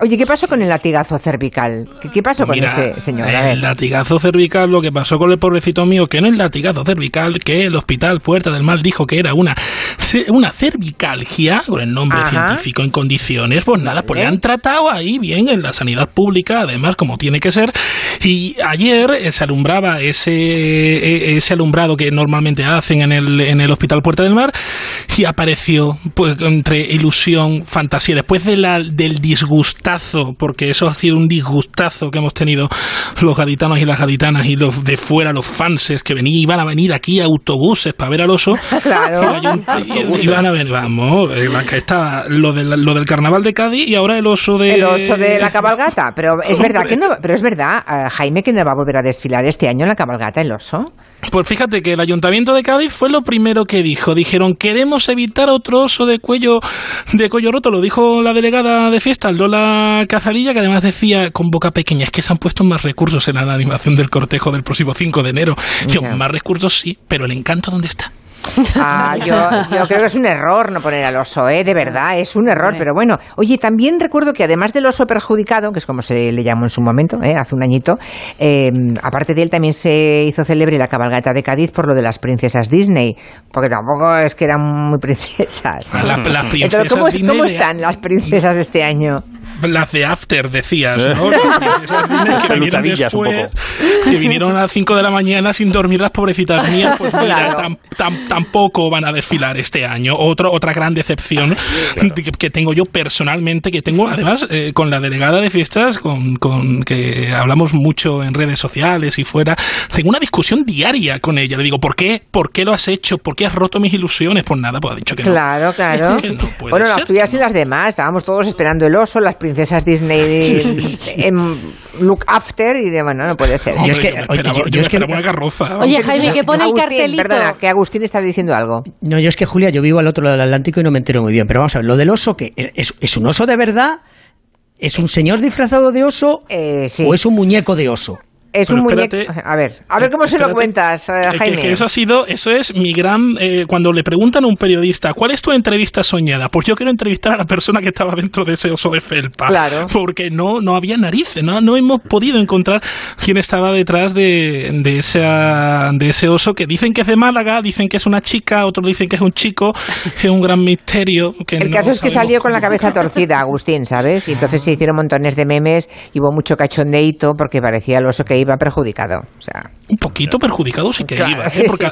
Oye, ¿qué pasó con el latigazo cervical? ¿Qué, pasó con ese señor? El latigazo cervical, lo que pasó con el pobrecito mío, que no es latigazo cervical, que el hospital Puerta del Mal dijo que era una, una cervicalgia con el nombre científico en condiciones, pues nada, pues le han tratado ahí bien en la sanidad pública, además como tiene que ser. Y ayer eh, se alumbraba ese, e, ese alumbrado que normalmente hacen en el, en el Hospital Puerta del Mar y apareció pues entre ilusión, fantasía, después de la, del disgustazo, porque eso ha sido un disgustazo que hemos tenido los gaditanos y las gaditanas y los de fuera, los fanses que venían, iban a venir aquí autobuses para ver al oso. Claro. iban a venir, vamos, eh, que está lo, lo del carnaval de Cádiz y ahora el oso de... El oso de la cabalgata, pero es verdad que no, pero es verdad, eh, Jaime, que no va a volver a desfilar este año en la cabalgata el oso. Pues fíjate que el Ayuntamiento de Cádiz fue lo primero que dijo. Dijeron, queremos evitar otro oso de cuello, de cuello roto. Lo dijo la delegada de fiestas, Lola Cazarilla, que además decía con boca pequeña, es que se han puesto más recursos en la animación del cortejo del próximo 5 de enero. Yo, más recursos sí, pero el encanto, ¿dónde está? Ah, yo, creo que es un error no poner al oso, ¿eh? de verdad, es un error. Pero bueno, oye, también recuerdo que además del oso perjudicado, que es como se le llamó en su momento, ¿eh? hace un añito, em, aparte de él también se hizo célebre la cabalgata de Cádiz por lo de las princesas Disney, porque tampoco es que eran muy princesas. princesas ¿cómo, ¿Cómo están las princesas este año? Las de After, decías, ¿no? que vinieron después, que vinieron a las 5 de la mañana sin dormir las pobrecitas mías, pues mira, tampoco van a desfilar este año. Otro, otra gran decepción que, tengo yo personalmente, que tengo además eh, con la delegada de fiestas, con, con que hablamos mucho en redes sociales y fuera, tengo una discusión diaria con ella. Le digo, ¿por qué? ¿Por qué lo has hecho? ¿Por qué has roto mis ilusiones? Pues nada, pues ha dicho que no. Claro, claro. bueno, las tuyas y las demás. Estábamos todos esperando el oso, las princesas Disney en Look After y de, bueno, no puede ser. yo es que, oye, yo, es que carroza. Oye, Jaime, que pone el cartelito. Perdona, que Agustín está diciendo algo. No, yo es que Julia, yo vivo al otro lado del Atlántico y no me entero muy bien. Pero vamos a ver, lo del oso, que es, es un oso de verdad? ¿Es un señor disfrazado de oso? Eh, sí. ¿O es un muñeco de oso? Es un muñeco. A ver, a ver cómo se lo cuentas, eh, Jaime. Que, eso ha sido, eso es mi gran. Eh, cuando le preguntan a un periodista, ¿cuál es tu entrevista soñada? Pues yo quiero entrevistar a la persona que estaba dentro de ese oso de felpa. Claro. Porque no, no había narices, no, no hemos podido encontrar quién estaba detrás de, de, esa, de ese oso que dicen que es de Málaga, dicen que es una chica, otros dicen que es un chico, es un gran misterio. Que El caso es que salió con la cabeza torcida, Agustín, ¿sabes? Y entonces se hicieron montones de memes y hubo mucho cachondeito porque parecía el oso que iba perjudicado. O sea, un poquito perjudicado sí que iba, ¿eh? porque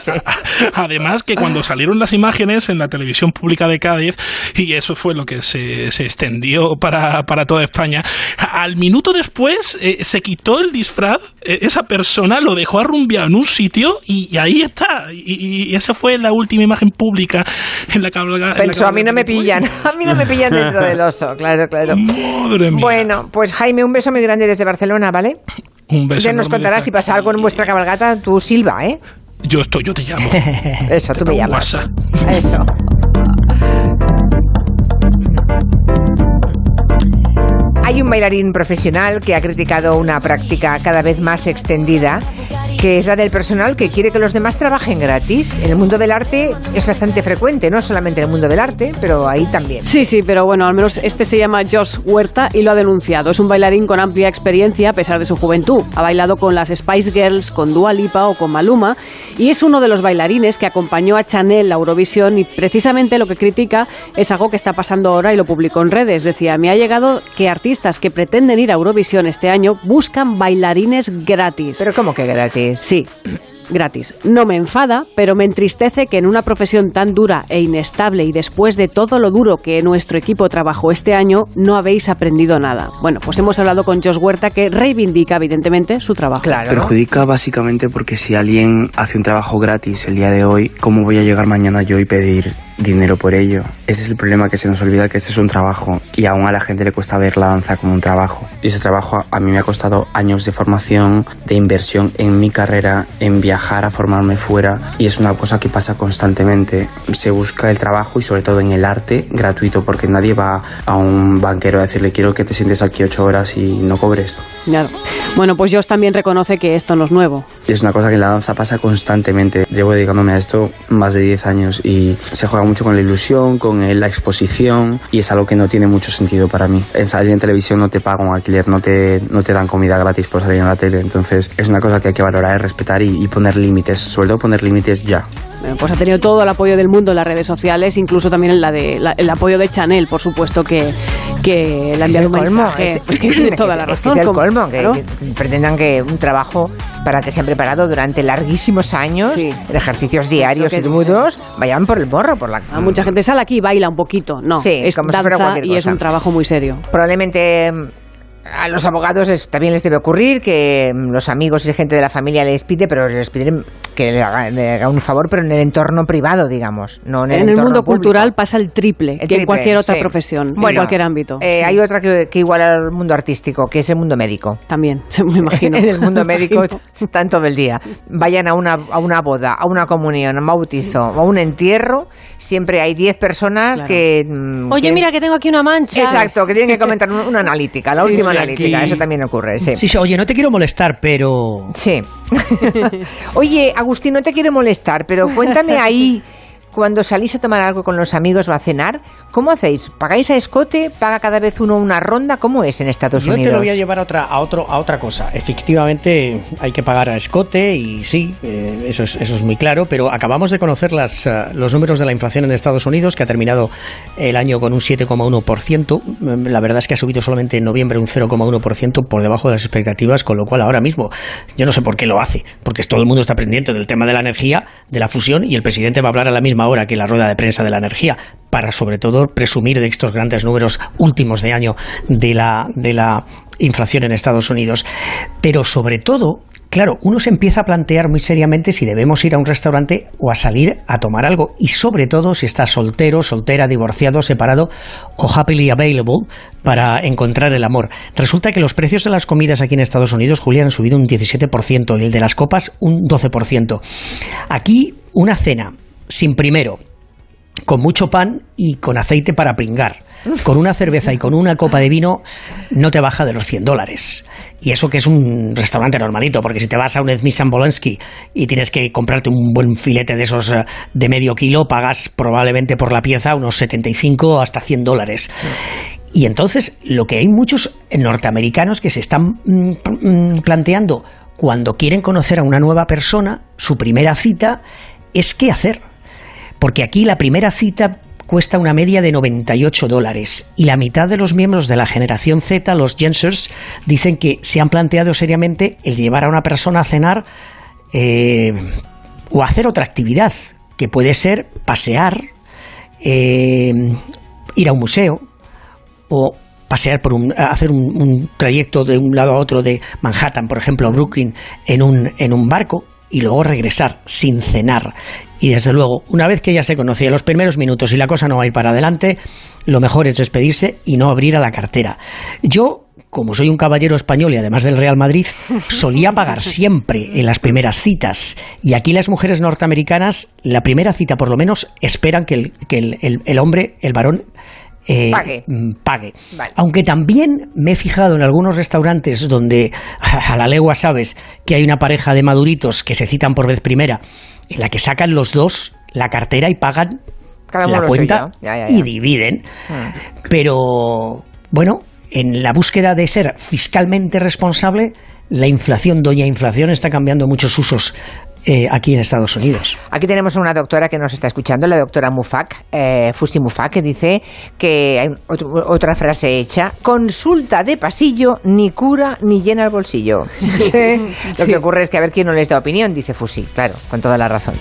además que cuando salieron las imágenes en la televisión pública de Cádiz, y eso fue lo que se, se extendió para, para, toda España, al minuto después eh, se quitó el disfraz, eh, esa persona lo dejó arrumbiado en un sitio y, ahí está. Y, esa fue la última imagen pública en la cabalgata. Pensó, a mí no me pillan, a mí no me pillan dentro del oso, claro, claro. Madre mía. Bueno, pues Jaime, un beso muy grande desde Barcelona, ¿vale? Un beso. Ya nos contarás si pasa algo en vuestra cabalgata, tú Silva, ¿eh? Yo estoy, yo te llamo. Eso, tú me llamas. WhatsApp. Eso. Hay un bailarín profesional que ha criticado una práctica cada vez más extendida que es la del personal que quiere que los demás trabajen gratis. En el mundo del arte es bastante frecuente, no solamente en el mundo del arte, pero ahí también. Sí, sí, pero bueno, al menos este se llama Josh Huerta y lo ha denunciado. Es un bailarín con amplia experiencia a pesar de su juventud. Ha bailado con las Spice Girls, con Dua Lipa o con Maluma y es uno de los bailarines que acompañó a Chanel a Eurovisión y precisamente lo que critica es algo que está pasando ahora y lo publicó en redes. Decía, me ha llegado que artistas que pretenden ir a Eurovisión este año buscan bailarines gratis. ¿Pero cómo que gratis? Sí, gratis. No me enfada, pero me entristece que en una profesión tan dura e inestable y después de todo lo duro que nuestro equipo trabajó este año, no habéis aprendido nada. Bueno, pues hemos hablado con Josh Huerta que reivindica evidentemente su trabajo. Claro. Perjudica básicamente porque si alguien hace un trabajo gratis el día de hoy, ¿cómo voy a llegar mañana yo y pedir dinero por ello. Ese es el problema que se nos olvida que este es un trabajo y aún a la gente le cuesta ver la danza como un trabajo. Y ese trabajo a mí me ha costado años de formación, de inversión en mi carrera, en viajar a formarme fuera y es una cosa que pasa constantemente. Se busca el trabajo y sobre todo en el arte gratuito porque nadie va a un banquero a decirle quiero que te sientes aquí ocho horas y no cobres. Claro. Bueno, pues Josh también reconoce que esto no es nuevo. Es una cosa que en la danza pasa constantemente. Llevo dedicándome a esto más de 10 años y se juega mucho con la ilusión, con la exposición y es algo que no tiene mucho sentido para mí. En salir en televisión no te pagan alquiler, no te, no te dan comida gratis por salir en la tele. Entonces es una cosa que hay que valorar, respetar y, poner límites, sobre todo poner límites ya. Pues ha tenido todo el apoyo del mundo en las redes sociales, incluso también la de, el apoyo de Chanel, por supuesto, que, que le ha enviado un mensaje. pues que tiene toda la razón. Es, el colmo, que, pretendan que un trabajo para que se han preparado durante larguísimos años, ejercicios diarios y mudos, vayan por el morro, por la... A mucha gente sale aquí y baila un poquito, no, sí, es como danza y es un trabajo muy serio. Probablemente a los abogados también les debe ocurrir que mm, los amigos y gente de la familia les pide, pero les piden que le haga, un favor, pero en el entorno privado, digamos. No en el, en el mundo cultural pasa el triple que en cualquier otra profesión, en cualquier ámbito. Eh, hay otra que, que iguala al mundo artístico, que es el mundo médico. También, me imagino. en el mundo médico, tanto del día. Vayan a una, a una boda, a una comunión, a un bautizo, a un entierro, siempre hay 10 personas que... Mm, Oye, mira que tengo aquí una mancha. Exacto, que tienen que comentar una analítica, la última analítica, eso también ocurre, sí. Sí, oye, no te quiero molestar, pero... Sí. oye, Agustín, no te quiero molestar, pero cuéntame ahí cuando salís a tomar algo con los amigos o a cenar, ¿cómo hacéis? ¿Pagáis a escote? ¿Paga cada vez uno una ronda? ¿Cómo es en Estados Unidos? Yo te lo voy a llevar a otra, a otro, a otra cosa. Efectivamente, hay que pagar a escote y sí, eh, eso, es, eso es muy claro, pero acabamos de conocer las, eh, los números de la inflación en Estados Unidos, que ha terminado el año con un 7,1%. La verdad es que ha subido solamente en noviembre un 0,1% por debajo de las expectativas, con lo cual ahora mismo yo no sé por qué lo hace, porque todo el mundo está pendiente del tema de la energía, de la fusión, y el presidente va a hablar a la misma ahora que la rueda de prensa de la energía, para sobre todo presumir de estos grandes números últimos de año de la, de la inflación en Estados Unidos. Pero sobre todo, claro, uno se empieza a plantear muy seriamente si debemos ir a un restaurante o a salir a tomar algo. Y sobre todo si está soltero, soltera, divorciado, separado o happily available para encontrar el amor. Resulta que los precios de las comidas aquí en Estados Unidos, Julián, han subido un 17% y el de las copas un 12%. Aquí una cena sin primero, con mucho pan y con aceite para pringar. Con una cerveza y con una copa de vino no te baja de los 100 dólares. Y eso que es un restaurante normalito, porque si te vas a un Edmi Bolensky y tienes que comprarte un buen filete de esos eh, de medio kilo, pagas probablemente por la pieza unos 75 hasta 100 dólares. Y entonces lo que hay muchos norteamericanos que se están mm, mm, planteando cuando quieren conocer a una nueva persona, su primera cita es qué hacer. Porque aquí la primera cita cuesta una media de 98 dólares y la mitad de los miembros de la generación Z, los Gensers, dicen que se han planteado seriamente el llevar a una persona a cenar eh, o hacer otra actividad, que puede ser pasear, eh, ir a un museo o pasear por un, hacer un, trayecto de un lado a otro de Manhattan, por ejemplo, a Brooklyn, en un, en un barco y luego regresar sin cenar. Y desde luego, una vez que ya se conocía los primeros minutos y la cosa no va a ir para adelante, lo mejor es despedirse y no abrir a la cartera. Yo, como soy un caballero español y además del Real Madrid, solía pagar siempre en las primeras citas. Y aquí las mujeres norteamericanas, la primera cita por lo menos, esperan que el, que el hombre, el varón, eh, pague. Mm, pague. Aunque también me he fijado en algunos restaurantes donde a la legua sabes que hay una pareja de maduritos que se citan por vez primera, en la que sacan los dos la cartera y pagan la cuenta y dividen. Hmm. Pero bueno, en la búsqueda de ser fiscalmente responsable, la inflación, doña inflación, está cambiando muchos usos eh, aquí en Estados Unidos. Aquí tenemos a una doctora que nos está escuchando, la doctora Mufak, eh, Fusi Mufak, que dice que hay otra frase hecha, consulta de pasillo, ni cura ni llena el bolsillo. Lo que ocurre es que a ver quién no les da opinión, dice Fusi, claro, con toda la razón.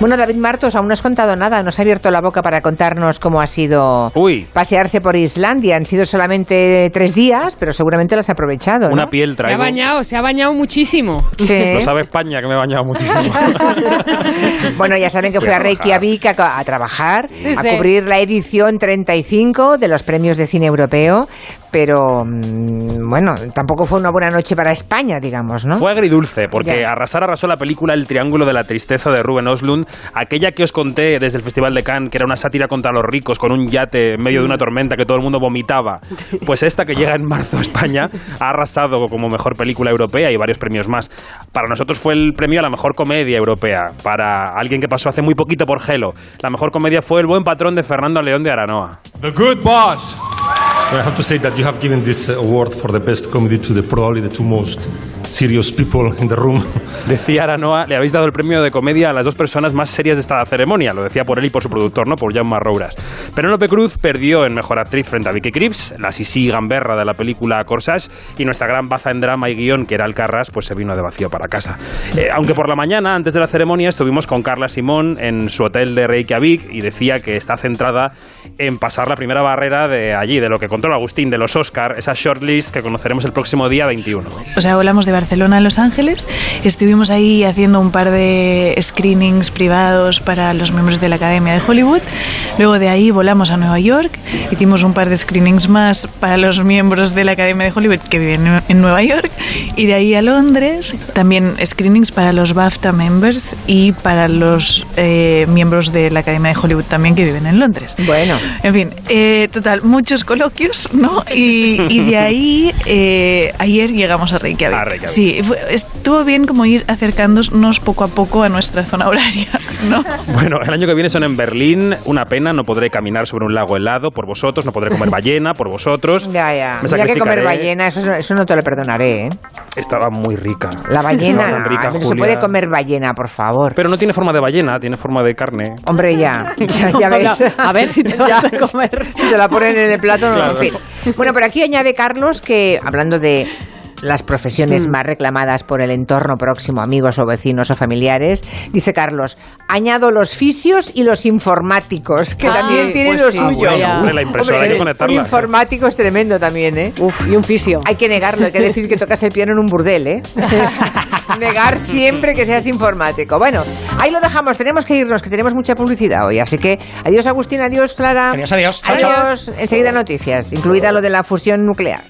Bueno, David Martos, aún no has contado nada, nos ha abierto la boca para contarnos cómo ha sido pasearse por Islandia. Han sido solamente tres días, pero seguramente lo has aprovechado. Una piel traigo. Se ha bañado, se ha bañado muchísimo. Lo sabe España que me he bañado muchísimo. bueno, ya saben que fue a Reykjavik a, a trabajar, a cubrir la edición 35 de los premios de cine europeo, pero mm, bueno, tampoco fue una buena noche para España, digamos, ¿no? Fue agridulce, porque arrasar arrasó la película El Triángulo de la Tristeza de Ruben Oslund, aquella que os conté desde el Festival de Cannes, que era una sátira contra los ricos con un yate en medio de una tormenta que todo el mundo vomitaba. Pues esta que llega en marzo a España ha arrasado como mejor película europea y varios premios más. Para nosotros fue el premio a la mejor comedia europea, para alguien que pasó hace muy poquito por Gelo. La mejor comedia fue El buen patrón de Fernando León de Aranoa. The Good Boss. I have to say that you have given this award for the best comedy to the probably the two most serious people in the room. Decía Aranoa, le habéis dado el premio de comedia a las dos personas más serias de esta ceremonia. Lo decía por él y por su productor, ¿no? Por Jaume Rouras. Penélope Cruz perdió en Mejor Actriz frente a Vicky Krieps, la Sisi Gamberra de la película Corsage, y nuestra gran baza en drama y guion, que era Alcarras, pues se vino de vacío para casa. Eh, aunque por la mañana, antes de la ceremonia, estuvimos con Carla Simón en su hotel de Reykjavik y decía que está centrada en pasar la primera barrera de allí, de lo que controla Agustín, de los Oscar, esa shortlist que conoceremos el próximo día 21. O sea, hablamos de Barcelona, Los Ángeles. Estuvimos ahí haciendo un par de screenings privados para los miembros de la Academia de Hollywood. Luego de ahí volamos a Nueva York. Hicimos un par de screenings más para los miembros de la Academia de Hollywood que viven en Nueva York. Y de ahí a Londres. También screenings para los BAFTA members y para los eh, miembros de la Academia de Hollywood también que viven en Londres. Bueno. En fin, eh, total, muchos coloquios, ¿no? Y, de ahí eh, ayer llegamos a Reykjavik. Sí, estuvo bien como ir acercándonos poco a poco a nuestra zona horaria, ¿no? Bueno, el año que viene son en Berlín, una pena, no podré caminar sobre un lago helado por vosotros, no podré comer ballena por vosotros. Ya, ya. Me que comer ballena, eso, eso no te lo perdonaré, ¿eh? Estaba muy rica. La ballena, no, se puede comer ballena, por favor. Pero no tiene forma de ballena, tiene forma de carne. Hombre, ya, ya, ves. a ver si te vas a comer. Si te la ponen en el plato, no, en fin. Bueno, pero aquí añade Carlos que, hablando de las profesiones mm. más reclamadas por el entorno próximo, amigos o vecinos o familiares. Dice Carlos, añado los fisios y los informáticos, que ah, también tienen pues lo suyo. la impresora hay que conectarla. Un informático es tremendo también, ¿eh? Uf, y un fisio. Hay que negarlo, hay que decir que tocas el piano en un burdel, ¿eh? Negar siempre que seas informático. Bueno, ahí lo dejamos, tenemos que irnos, que tenemos mucha publicidad hoy. Así que adiós Agustín, adiós Clara. Adiós, adiós. Adiós. Enseguida noticias, incluida lo de la fusión nuclear.